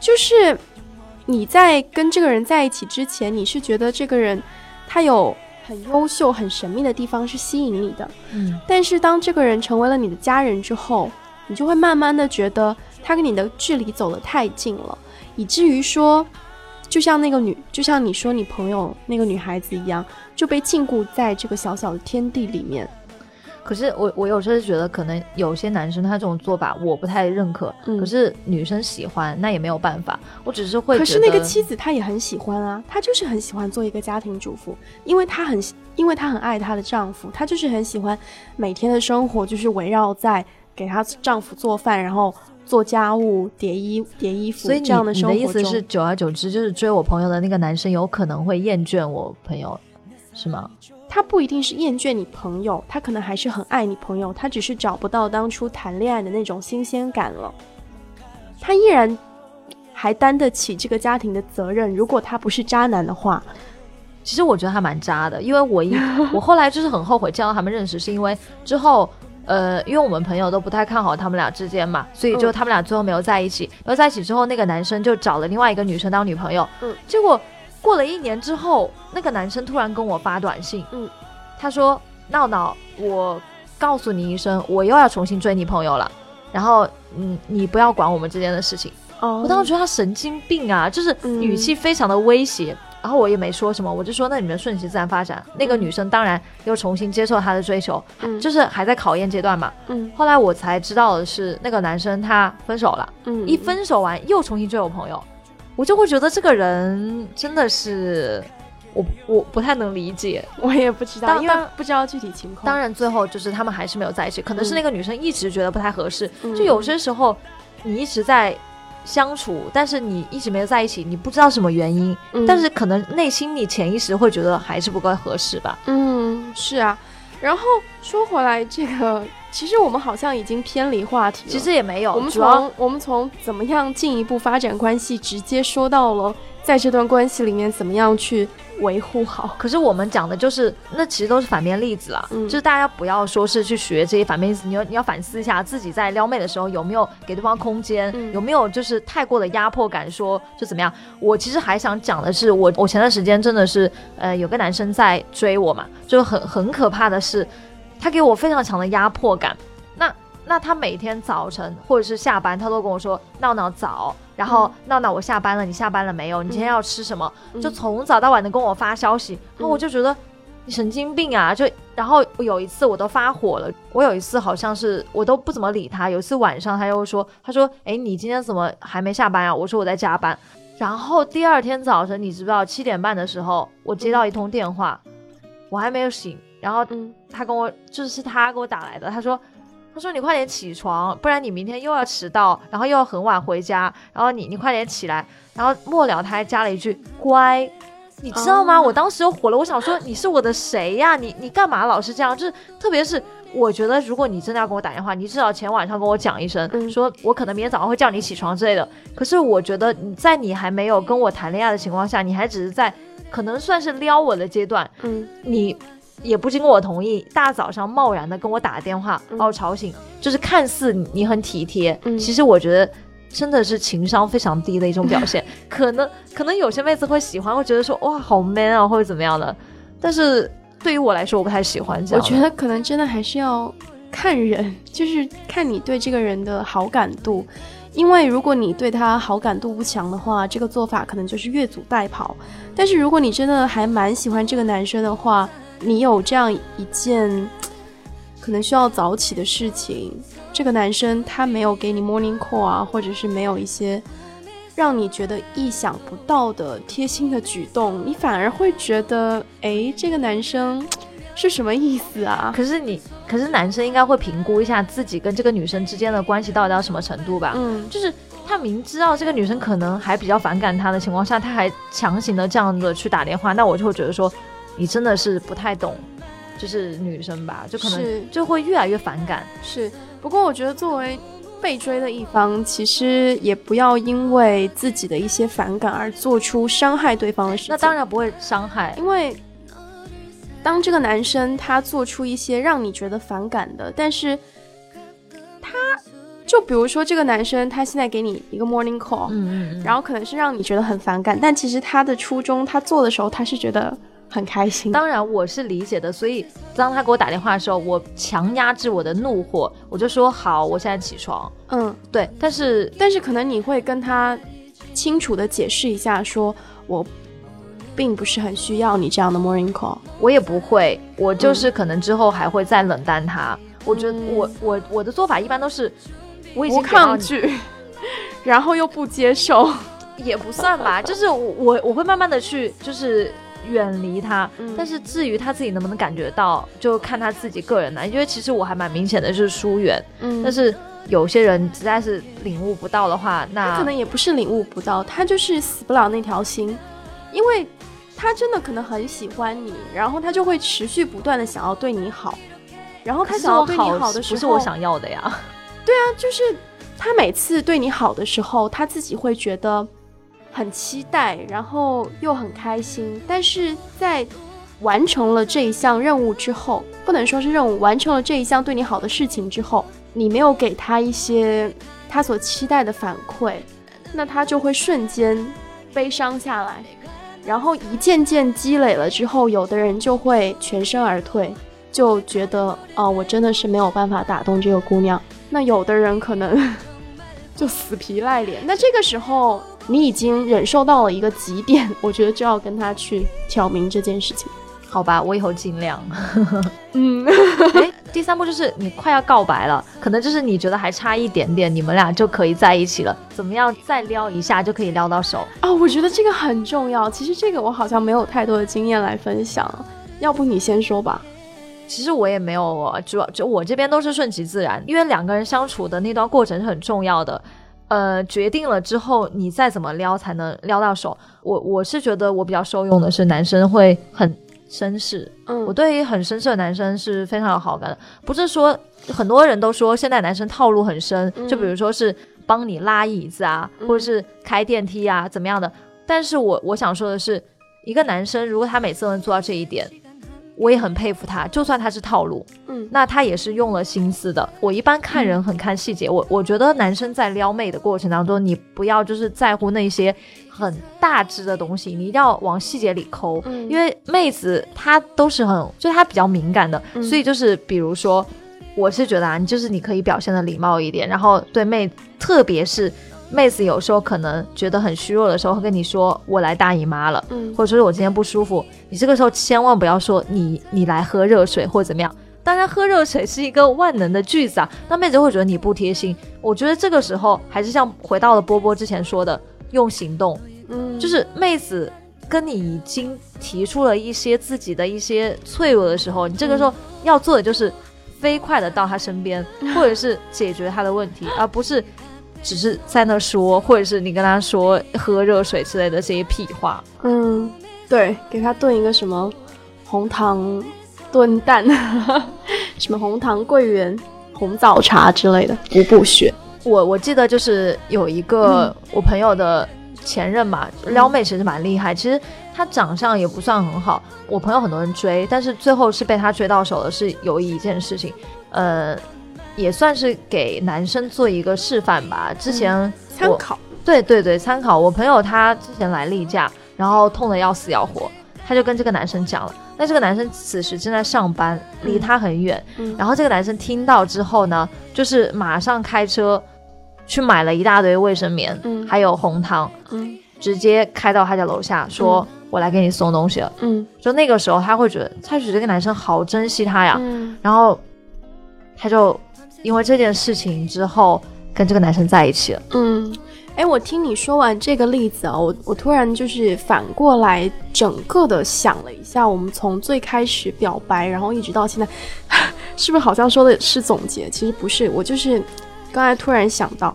就是你在跟这个人在一起之前，你是觉得这个人他有很优秀、很神秘的地方是吸引你的，嗯。但是当这个人成为了你的家人之后，你就会慢慢的觉得他跟你的距离走得太近了，以至于说，就像那个女，就像你说你朋友那个女孩子一样，就被禁锢在这个小小的天地里面。可是我我有时候觉得，可能有些男生他这种做法我不太认可。嗯，可是女生喜欢，那也没有办法。我只是会。可是那个妻子她也很喜欢啊，她就是很喜欢做一个家庭主妇，因为她很因为她很爱她的丈夫，她就是很喜欢每天的生活就是围绕在给她丈夫做饭，然后做家务、叠衣叠衣服。所以这样的生活你的意思是，久而久之，就是追我朋友的那个男生有可能会厌倦我朋友，是吗？他不一定是厌倦你朋友，他可能还是很爱你朋友，他只是找不到当初谈恋爱的那种新鲜感了。他依然还担得起这个家庭的责任。如果他不是渣男的话，其实我觉得他蛮渣的，因为我一 我后来就是很后悔见到他们认识，是因为之后呃，因为我们朋友都不太看好他们俩之间嘛，所以就他们俩最后没有在一起。然后在一起之后，那个男生就找了另外一个女生当女朋友，嗯，结果。过了一年之后，那个男生突然跟我发短信，嗯，他说：“闹闹，我告诉你一声，我又要重新追你朋友了。然后，嗯，你不要管我们之间的事情。”哦，我当时觉得他神经病啊，就是语气非常的威胁。然后我也没说什么，我就说：“那你们顺其自然发展。”那个女生当然又重新接受他的追求，嗯，就是还在考验阶段嘛。嗯，后来我才知道的是，那个男生他分手了。嗯，一分手完又重新追我朋友。我就会觉得这个人真的是我我不太能理解，我也不知道，因为不知道具体情况。当然，最后就是他们还是没有在一起，可能是那个女生一直觉得不太合适。就有些时候，你一直在相处，但是你一直没有在一起，你不知道什么原因，但是可能内心你潜意识会觉得还是不够合适吧。嗯，是啊。然后说回来，这个其实我们好像已经偏离话题了。其实也没有，我们从我们从怎么样进一步发展关系，直接说到了在这段关系里面怎么样去维护好。可是我们讲的就是，那其实都是反面例子啦。嗯就是大家不要说是去学这些反面例子，你要你要反思一下自己在撩妹的时候有没有给对方空间，嗯有没有就是太过的压迫感，说就怎么样。我其实还想讲的是，我我前段时间真的是呃有个男生在追我嘛，就很很可怕的是，他给我非常强的压迫感。那那他每天早晨或者是下班，他都跟我说闹闹早，然后闹闹我下班了，你下班了没有？你今天要吃什么？就从早到晚的跟我发消息，然后我就觉得你神经病啊！就然后有一次我都发火了，我有一次好像是我都不怎么理他，有一次晚上他又说，他说，哎，你今天怎么还没下班啊？我说我在加班。然后第二天早晨，你知不知道七点半的时候，我接到一通电话，我还没有醒，然后嗯他跟我就是他给我打来的，他说。他说：“你快点起床，不然你明天又要迟到，然后又要很晚回家。然后你你快点起来。”然后末了他还加了一句“乖”，你知道吗？哦我当时又火了，我想说你是我的谁呀？你你干嘛老是这样？就是特别是我觉得，如果你真的要跟我打电话，你至少前晚上跟我讲一声，嗯说我可能明天早上会叫你起床之类的。可是我觉得你在你还没有跟我谈恋爱的情况下，你还只是在可能算是撩我的阶段，嗯你也不经过我同意，大早上贸然的跟我打电话，嗯把我吵醒，就是看似你你很体贴，嗯其实我觉得。真的是情商非常低的一种表现，可能可能有些妹子会喜欢，会觉得说哇好 man 啊，或者怎么样的，但是对于我来说，我不太喜欢这样。我觉得可能真的还是要看人，就是看你对这个人的好感度。因为如果你对他好感度不强的话，这个做法可能就是越俎代庖。但是如果你真的还蛮喜欢这个男生的话，你有这样一件可能需要早起的事情，这个男生他没有给你 morning call 啊，或者是没有一些让你觉得意想不到的贴心的举动，你反而会觉得，哎，这个男生是什么意思啊？可是你，可是男生应该会评估一下自己跟这个女生之间的关系到底到什么程度吧？嗯，就是他明知道这个女生可能还比较反感他的情况下，他还强行的这样的去打电话，那我就会觉得说，你真的是不太懂，就是女生吧，就可是能就会越来越反感。是。不过我觉得作为被追的一方，其实也不要因为自己的一些反感而做出伤害对方的事情。那当，然不会伤害，因为当这个男生他做出一些让你觉得反感的，但是他就比如说这个男生他现在给你一个 morning call，、嗯嗯嗯，然后可能是让你觉得很反感，但其实他的初衷，他做的时候他是觉得很开心。当然我是理解的，所以当他给我打电话的时候，我强压制我的怒火，我就说好，我现在起床。嗯，对，但是但是可能你会跟他清楚的解释一下说，我并不是很需要你这样的 morning call。我也不会，我就是可能之后还会再冷淡他。我觉得嗯我我我的做法一般都是，我已经抗拒，然后又不接受。也不算吧，就是我我我会慢慢的去就是远离他，嗯但是至于他自己能不能感觉到，就看他自己个人了。因为其实我还蛮明显的就是疏远，嗯但是有些人实在是领悟不到的话，那他可能也不是领悟不到，他就是死不了那条心，因为他真的可能很喜欢你，然后他就会持续不断的想要对你好，然后他想要对你好好的时候，不是我想要的呀。对啊就是他每次对你好的时候，他自己会觉得很期待，然后又很开心。但是在完成了这一项任务之后，不能说是任务，完成了这一项对你好的事情之后，你没有给他一些他所期待的反馈，那他就会瞬间悲伤下来。然后一件件积累了之后，有的人就会全身而退，就觉得哦，我真的是没有办法打动这个姑娘。那有的人可能就死皮赖脸。那这个时候你已经忍受到了一个极点，我觉得就要跟他去挑明这件事情。好吧，我以后尽量。嗯，哎，第三步就是你快要告白了，可能就是你觉得还差一点点，你们俩就可以在一起了。怎么样，再撩一下就可以撩到手？啊，我觉得这个很重要。其实这个我好像没有太多的经验来分享，要不你先说吧。其实我也没有，主要就我这边都是顺其自然，因为两个人相处的那段过程是很重要的。呃，决定了之后，你再怎么撩才能撩到手。我我是觉得我比较受用的是男生会很绅士。嗯，我对于很绅士的男生是非常有好感的，不是说很多人都说现在男生套路很深，就比如说是帮你拉椅子啊，或者是开电梯啊，怎么样的。但是我我想说的是，一个男生如果他每次都能做到这一点。我也很佩服他，就算他是套路，嗯，那他也是用了心思的。我一般看人很看细节，我我觉得男生在撩妹的过程当中，你不要就是在乎那些很大致的东西，你一定要往细节里抠，因为妹子她都是很，就是她比较敏感的，所以就是比如说，我是觉得啊，你就是你可以表现的礼貌一点，然后对妹，特别是。妹子有时候可能觉得很虚弱的时候，会跟你说我来大姨妈了，嗯，或者说是我今天不舒服。你这个时候千万不要说你你来喝热水或者怎么样。当然，喝热水是一个万能的句子啊，那妹子会觉得你不贴心。我觉得这个时候还是像回到了波波之前说的，用行动，嗯，就是妹子跟你已经提出了一些自己的一些脆弱的时候，你这个时候要做的就是飞快的到她身边，或者是解决她的问题，而不是。只是在那说，或者是你跟他说喝热水之类的这些屁话。嗯，对，给他炖一个什么红糖炖蛋，什么红糖桂圆红枣茶之类的，补补血。我我记得就是有一个我朋友的前任嘛，撩妹其实蛮厉害。其实他长相也不算很好，我朋友很多人追，但是最后是被他追到手的，是有一件事情，呃。也算是给男生做一个示范吧。之前参考，对对对，参考。我朋友他之前来例假，然后痛得要死要活，他就跟这个男生讲了。那这个男生此时正在上班，离他很远。然后这个男生听到之后呢，就是马上开车去买了一大堆卫生棉，还有红糖，嗯，直接开到他家楼下，说我来给你送东西了。嗯，就那个时候他会觉得，他觉得这个男生好珍惜他呀。嗯，然后他就。因为这件事情之后，跟这个男生在一起了。嗯，哎，我听你说完这个例子啊，我我突然就是反过来整个的想了一下，我们从最开始表白，然后一直到现在，是不是好像说的是总结？其实不是，我就是刚才突然想到，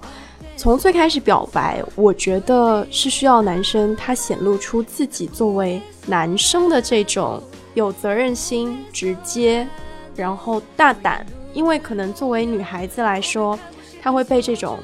从最开始表白，我觉得是需要男生他显露出自己作为男生的这种有责任心、直接，然后大胆。因为可能作为女孩子来说，她会被这种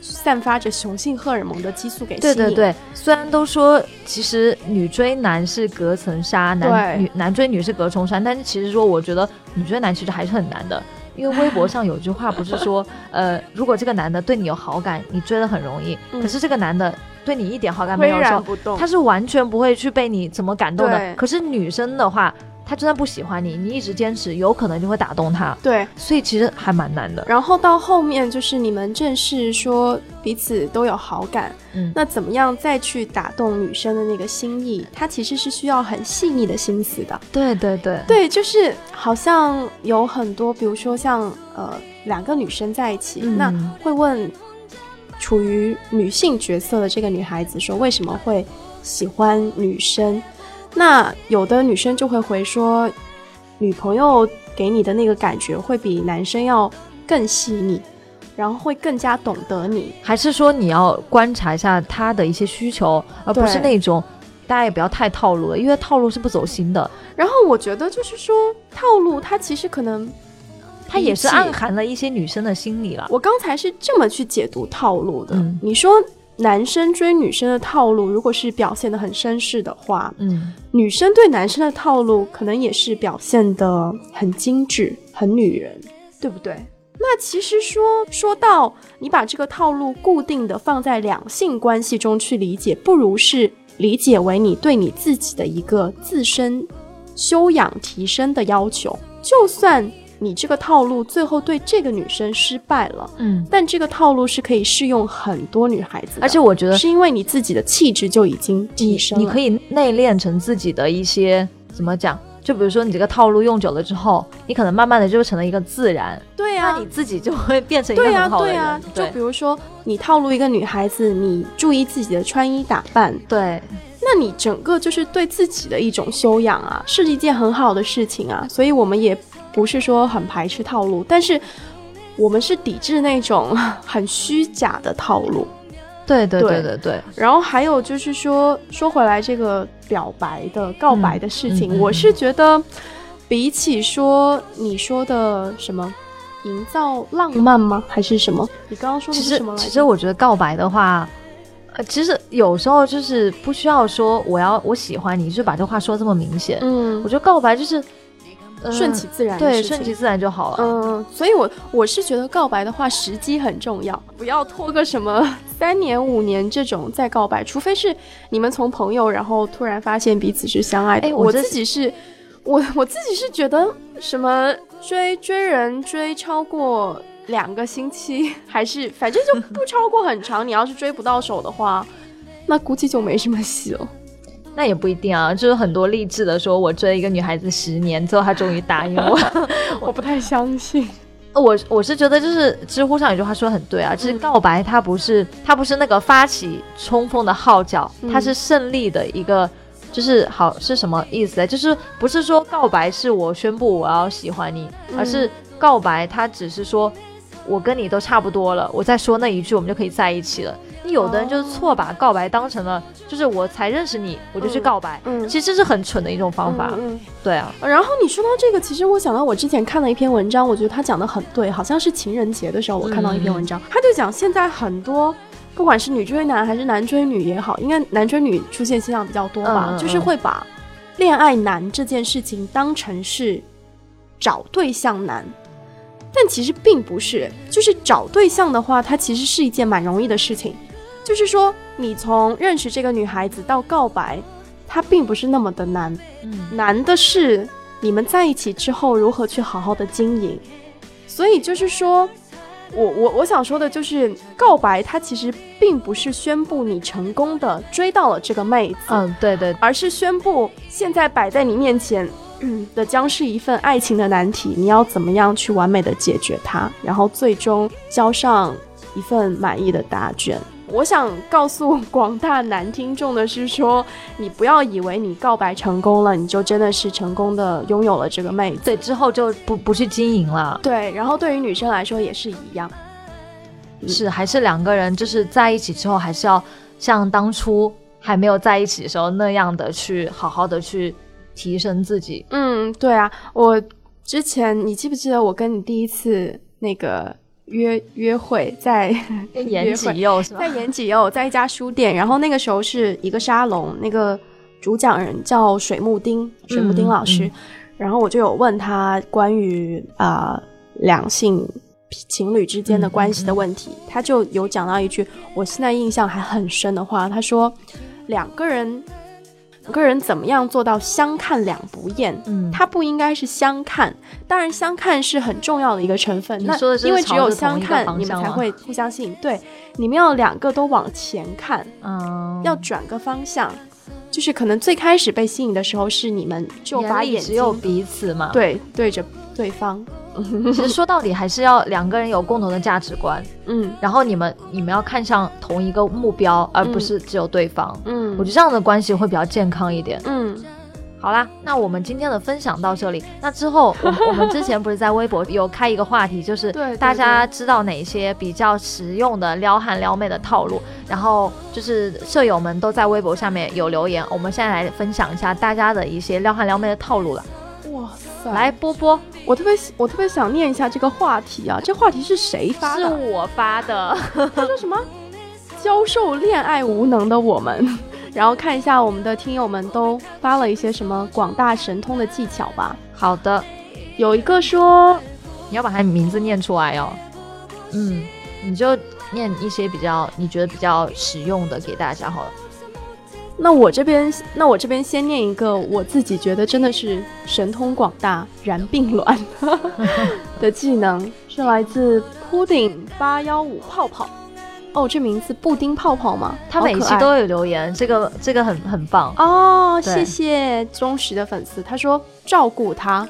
散发着雄性荷尔蒙的激素给吸引。对对对，虽然都说其实女追男是隔层纱，男女男追女是隔重山，但是其实说我觉得女追男其实还是很难的。因为微博上有句话不是说，呃，如果这个男的对你有好感，你追的很容易；可是这个男的对你一点好感没有的时候，他是完全不会去被你怎么感动的。可是女生的话。他真的不喜欢你，你一直坚持，有可能就会打动他。对，所以其实还蛮难的。然后到后面就是你们正式说彼此都有好感，嗯，那怎么样再去打动女生的那个心意？他其实是需要很细腻的心思的。对对对对，就是好像有很多，比如说像呃两个女生在一起，那会问处于女性角色的这个女孩子说为什么会喜欢女生。那有的女生就会回说，女朋友给你的那个感觉会比男生要更细腻，然后会更加懂得你。还是说你要观察一下他的一些需求，而不是那种大家也不要太套路了，因为套路是不走心的。然后我觉得就是说套路，它其实可能它也是暗含了一些女生的心理了。我刚才是这么去解读套路的。你说。男生追女生的套路，如果是表现的很绅士的话，嗯，女生对男生的套路可能也是表现的很精致、很女人，对不对？那其实说说到你把这个套路固定的放在两性关系中去理解，不如是理解为你对你自己的一个自身修养提升的要求，就算。你这个套路最后对这个女生失败了，嗯，但这个套路是可以适用很多女孩子，而且我觉得是因为你自己的气质就已经提升了，你可以内练成自己的一些怎么讲？就比如说你这个套路用久了之后，你可能慢慢的就成了一个自然，对呀，那你自己就会变成一个很好的人。就比如说你套路一个女孩子，你注意自己的穿衣打扮，对，那你整个就是对自己的一种修养啊，是一件很好的事情啊，所以我们也。不是说很排斥套路，但是我们是抵制那种 很虚假的套路。对对对对对对，然后还有就是说，说回来这个表白的告白的事情，嗯嗯嗯我是觉得，比起说你说的什么营造浪漫吗？还是什么？你刚刚说的其实是什么来着？其实我觉得告白的话。呃，其实有时候就是不需要说我要我喜欢你，就把这话说这么明显。嗯我，觉得告白就是、呃顺其自然的对，顺其自然就好了。嗯，所以我我是觉得告白的话，时机很重要，不要拖个什么 三年五年这种再告白，除非是你们从朋友，然后突然发现彼此是相爱的。我哎我这自己是，我我自己是觉得什么追追人追超过两个星期，还是反正就不超过很长，你要是追不到手的话，那估计就没什么戏了。那也不一定啊，就是很多励志的说，我追一个女孩子十年，最后她终于答应我。我不太相信。我我是觉得，就是知乎上有句话说得很对啊，就是告白它不是它不是那个发起冲锋的号角，嗯它是胜利的一个。就是好是什么意思呢？就是不是说告白是我宣布我要喜欢你，嗯而是告白它只是说我跟你都差不多了，我再说那一句我们就可以在一起了。你有的人就是错把告白当成了就是我才认识你我就去告白，嗯，其实这是很蠢的一种方法。嗯嗯对啊，然后你说到这个，其实我想到我之前看了一篇文章，我觉得他讲的很对，好像是情人节的时候我看到一篇文章，他就讲现在很多不管是女追男还是男追女也好，应该男追女出现现象比较多吧，就是会把恋爱难这件事情当成是找对象难。但其实并不是，就是找对象的话，它其实是一件蛮容易的事情。就是说，你从认识这个女孩子到告白，它并不是那么的难。嗯，难的是你们在一起之后如何去好好的经营。所以就是说，我我我想说的就是，告白它其实并不是宣布你成功的追到了这个妹子，嗯，对对，而是宣布现在摆在你面前。嗯的将是一份爱情的难题，你要怎么样去完美的解决它，然后最终交上一份满意的答卷。我想告诉广大男听众的是说，你不要以为你告白成功了，你就真的是成功的拥有了这个妹子。对之后就不不去经营了。对，然后对于女生来说也是一样。嗯是还是两个人就是在一起之后，还是要像当初还没有在一起的时候那样的去好好的去提升自己。嗯，对啊，我之前你记不记得我跟你第一次那个约约会在言几幼是吧在？延吉右，在一家书店，然后那个时候是一个沙龙，那个主讲人叫水木丁，水木丁老师，嗯然后我就有问他关于啊、呃两性情侣之间的关系的问题，他就有讲到一句我现在印象还很深的话，他说两个人。两个人怎么样做到相看两不厌？嗯，它不应该是相看，当然相看是很重要的一个成分。那因为只有相看，你们才会互相吸引。对，你们要两个都往前看，嗯，要转个方向。就是可能最开始被吸引的时候，是你们就把眼睛只有彼此嘛。，对对着对方。其实说到底还是要两个人有共同的价值观，嗯然后你们你们要看向同一个目标，而不嗯是只有对方。嗯我觉得这样的关系会比较健康一点。嗯好啦，那我们今天的分享到这里。那之后，我们 我们之前不是在微博 有开一个话题，就是大家知道哪些比较实用的撩汉撩妹的套路，然后就是舍友们都在微博下面有留言，我们现在来分享一下大家的一些撩汉撩妹的套路了。来，波波，我特别我特别想念一下这个话题啊，这话题是谁发的是？我发的。他说什么？教授恋爱无能的我们，然后看一下我们的听友们都发了一些什么广大神通的技巧吧。好的，有一个说，你要把他名字念出来哦。嗯，你就念一些比较你觉得比较实用的给大家好了。那我这边，那我这边先念一个我自己觉得真的是神通广大、然并卵的 技能，是来自铺顶八幺五泡泡。哦，这名字布丁泡泡吗？他每期都有留言，这个这个很很棒。哦，谢谢忠实的粉丝。他说照顾他，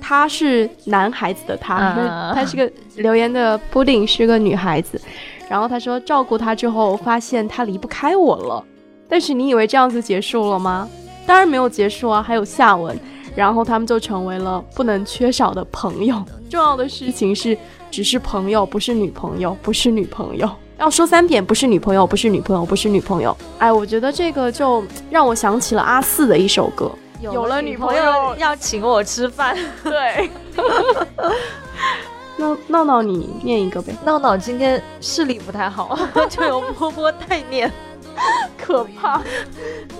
他是男孩子的他，嗯 他是个留言的 pudding 是个女孩子。然后他说照顾他之后，发现他离不开我了。但是你以为这样子结束了吗？当然没有结束啊，还有下文。然后他们就成为了不能缺少的朋友。重要的事情是，只是朋友，不是女朋友，不是女朋友。要说三遍，不是女朋友，不是女朋友，不是女朋友。哎，我觉得这个就让我想起了阿四的一首歌，有了女朋友要请我吃饭。对。闹闹闹，你念一个呗。闹闹今天视力不太好，就由波波代念。可怕，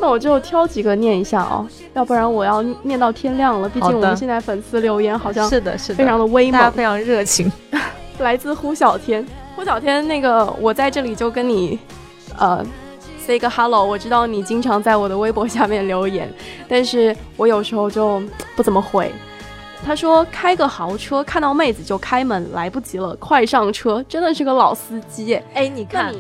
那我就挑几个念一下哦，要不然我要念到天亮了。毕竟我们现在粉丝留言好像是的，是的，非常的威猛，非常热情。来自呼小天，呼小天，那个我在这里就跟你，呃，say 个 hello。我知道你经常在我的微博下面留言，但是我有时候就不怎么回。他说开个豪车，看到妹子就开门，来不及了，快上车，真的是个老司机。哎，你看。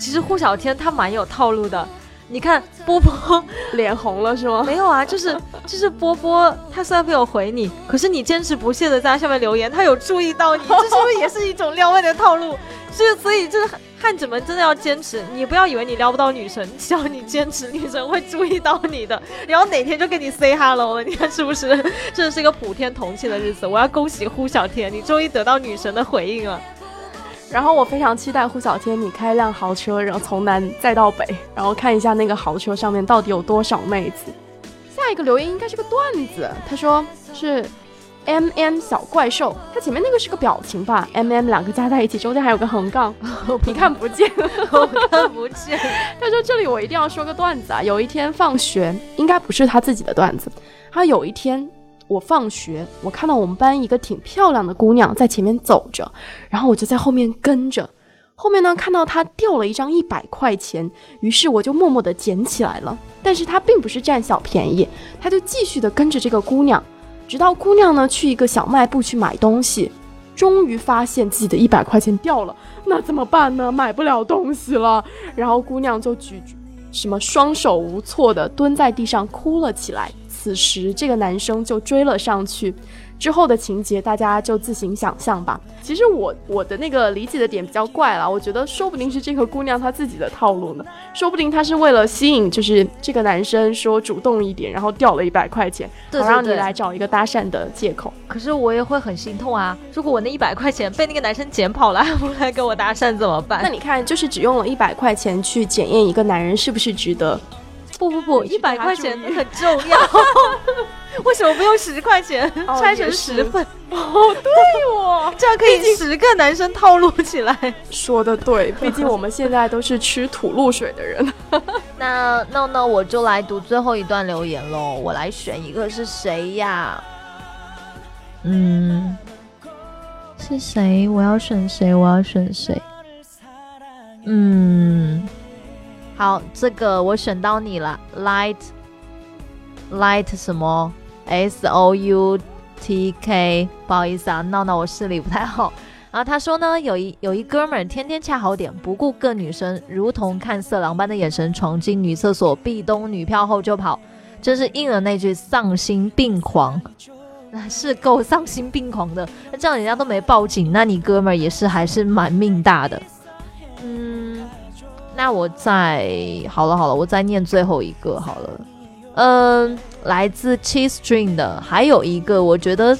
其实呼小天他蛮有套路的，你看 波波脸红了是吗？没有啊，就是就是波波他虽然没有回你，可是你坚持不懈的在下面留言，他有注意到你，这是不是也是一种撩妹的套路？所以所以就是汉子们真的要坚持，你不要以为你撩不到女神，只要你坚持，女神会注意到你的，然后哪天就跟你 say hello 了，你看是不是？真的是一个普天同庆的日子，我要恭喜呼小天，你终于得到女神的回应了。然后我非常期待胡小天你开辆豪车，然后从南再到北，然后看一下那个豪车上面到底有多少妹子。下一个留言应该是个段子，他说是 M M 小怪兽，他前面那个是个表情吧？M M 两个加在一起，中间还有个横杠，你看不见，我看不见。他说这里我一定要说个段子啊，有一天放学，应该不是他自己的段子，他有一天。我放学，我看到我们班一个挺漂亮的姑娘在前面走着，然后我就在后面跟着。后面呢，看到她掉了一张一百块钱，于是我就默默地捡起来了。但是她并不是占小便宜，她就继续的跟着这个姑娘，直到姑娘呢去一个小卖部去买东西，终于发现自己的一百块钱掉了，那怎么办呢？买不了东西了。然后姑娘就举什么双手无措的蹲在地上哭了起来。此时，这个男生就追了上去。之后的情节大家就自行想象吧。其实我我的那个理解的点比较怪了，我觉得说不定是这个姑娘她自己的套路呢，说不定她是为了吸引就是这个男生说主动一点，然后掉了一百块钱，好让你来找一个搭讪的借口。可是我也会很心痛啊，如果我那一百块钱被那个男生捡跑了，还不来跟我搭讪怎么办？那你看，就是只用了一百块钱去检验一个男人是不是值得。不不不，一百块钱很重要。为什么不用十块钱拆成十份？哦，对哦，这样可以十个男生套路起来。说的对，毕竟我们现在都是吃土露水的人。那那那我就来读最后一段留言喽。我来选一个是谁呀？嗯，是谁？我要选谁？我要选谁？嗯。好，这个我选到你了，light，light 什么？S O U T K，不好意思啊，闹闹我视力不太好。然后他说呢，有一有一哥们儿天天恰好点，不顾各女生如同看色狼般的眼神闯进女厕所，壁咚女票后就跑，真是应了那句丧心病狂，那 是够丧心病狂的。那这样人家都没报警，那你哥们儿也是还是蛮命大的。那我再好了好了，我再念最后一个好了。嗯，来自 Cheese String 的，还有一个我觉得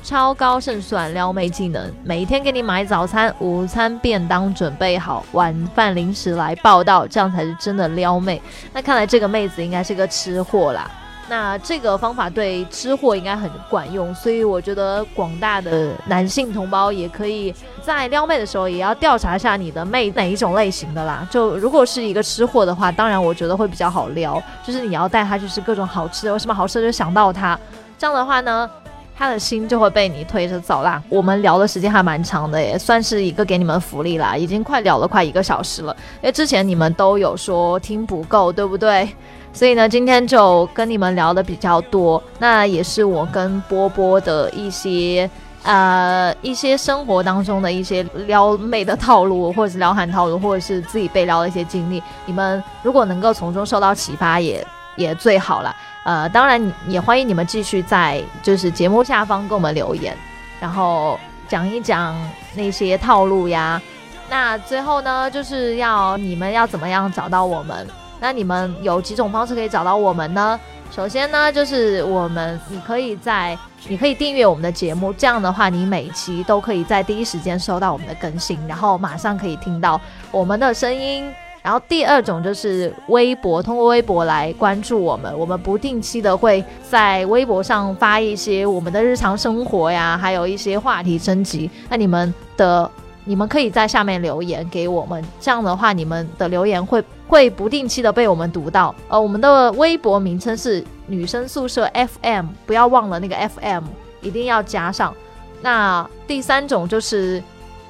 超高胜算撩妹技能，每天给你买早餐、午餐、便当准备好，晚饭零食来报道，这样才是真的撩妹。那看来这个妹子应该是个吃货啦。那这个方法对吃货应该很管用，所以我觉得广大的男性同胞也可以在撩妹的时候也要调查一下你的妹哪一种类型的啦。就如果是一个吃货的话，当然我觉得会比较好撩，就是你要带他去吃各种好吃的，有什么好吃的就想到他，这样的话呢，他的心就会被你推着走啦。我们聊的时间还蛮长的，也算是一个给你们福利啦，已经快聊了快一个小时了，因为之前你们都有说听不够，对不对？所以呢，今天就跟你们聊的比较多，那也是我跟波波的一些呃一些生活当中的一些撩妹的套路，或者是撩汉套路，或者是自己被撩的一些经历。你们如果能够从中受到启发，也也最好了。呃，当然也欢迎你们继续在就是节目下方给我们留言，然后讲一讲那些套路呀。那最后呢，就是要你们要怎么样找到我们？那你们有几种方式可以找到我们呢？首先呢，就是我们你可以在你可以订阅我们的节目，这样的话，你每期都可以在第一时间收到我们的更新，然后马上可以听到我们的声音。然后第二种就是微博，通过微博来关注我们，我们不定期的会在微博上发一些我们的日常生活呀，还有一些话题征集。那你们的你们可以在下面留言给我们，这样的话，你们的留言会会不定期的被我们读到。呃，我们的微博名称是女生宿舍 FM，不要忘了那个 FM 一定要加上。那第三种就是。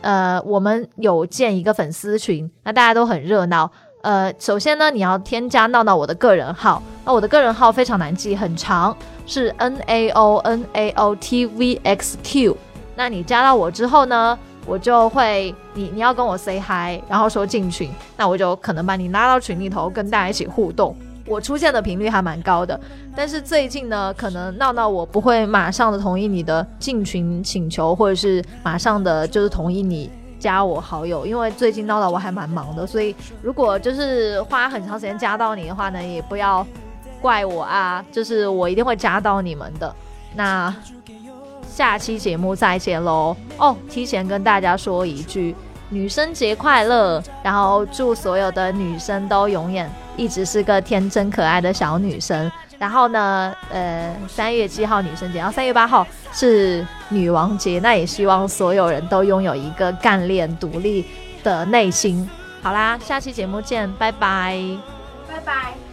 呃，我们有建一个粉丝群，那大家都很热闹。呃，首先呢，你要添加闹闹我的个人号，那我的个人号非常难记，很长，是 N A O N A O T V X Q。那你加到我之后呢，我就会你你要跟我 say hi，然后说进群，那我就可能把你拉到群里头，跟大家一起互动。我出现的频率还蛮高的，但是最近呢，可能闹闹我不会马上的同意你的进群请求，或者是马上的就是同意你加我好友，因为最近闹闹我还蛮忙的，所以如果就是花很长时间加到你的话呢，也不要怪我啊，就是我一定会加到你们的。那下期节目再见喽！哦，提前跟大家说一句，女生节快乐，然后祝所有的女生都永远。一直是个天真可爱的小女生，然后呢，呃，三月七号女生节，然后三月八号是女王节，那也希望所有人都拥有一个干练独立的内心。好啦，下期节目见，拜拜，拜拜。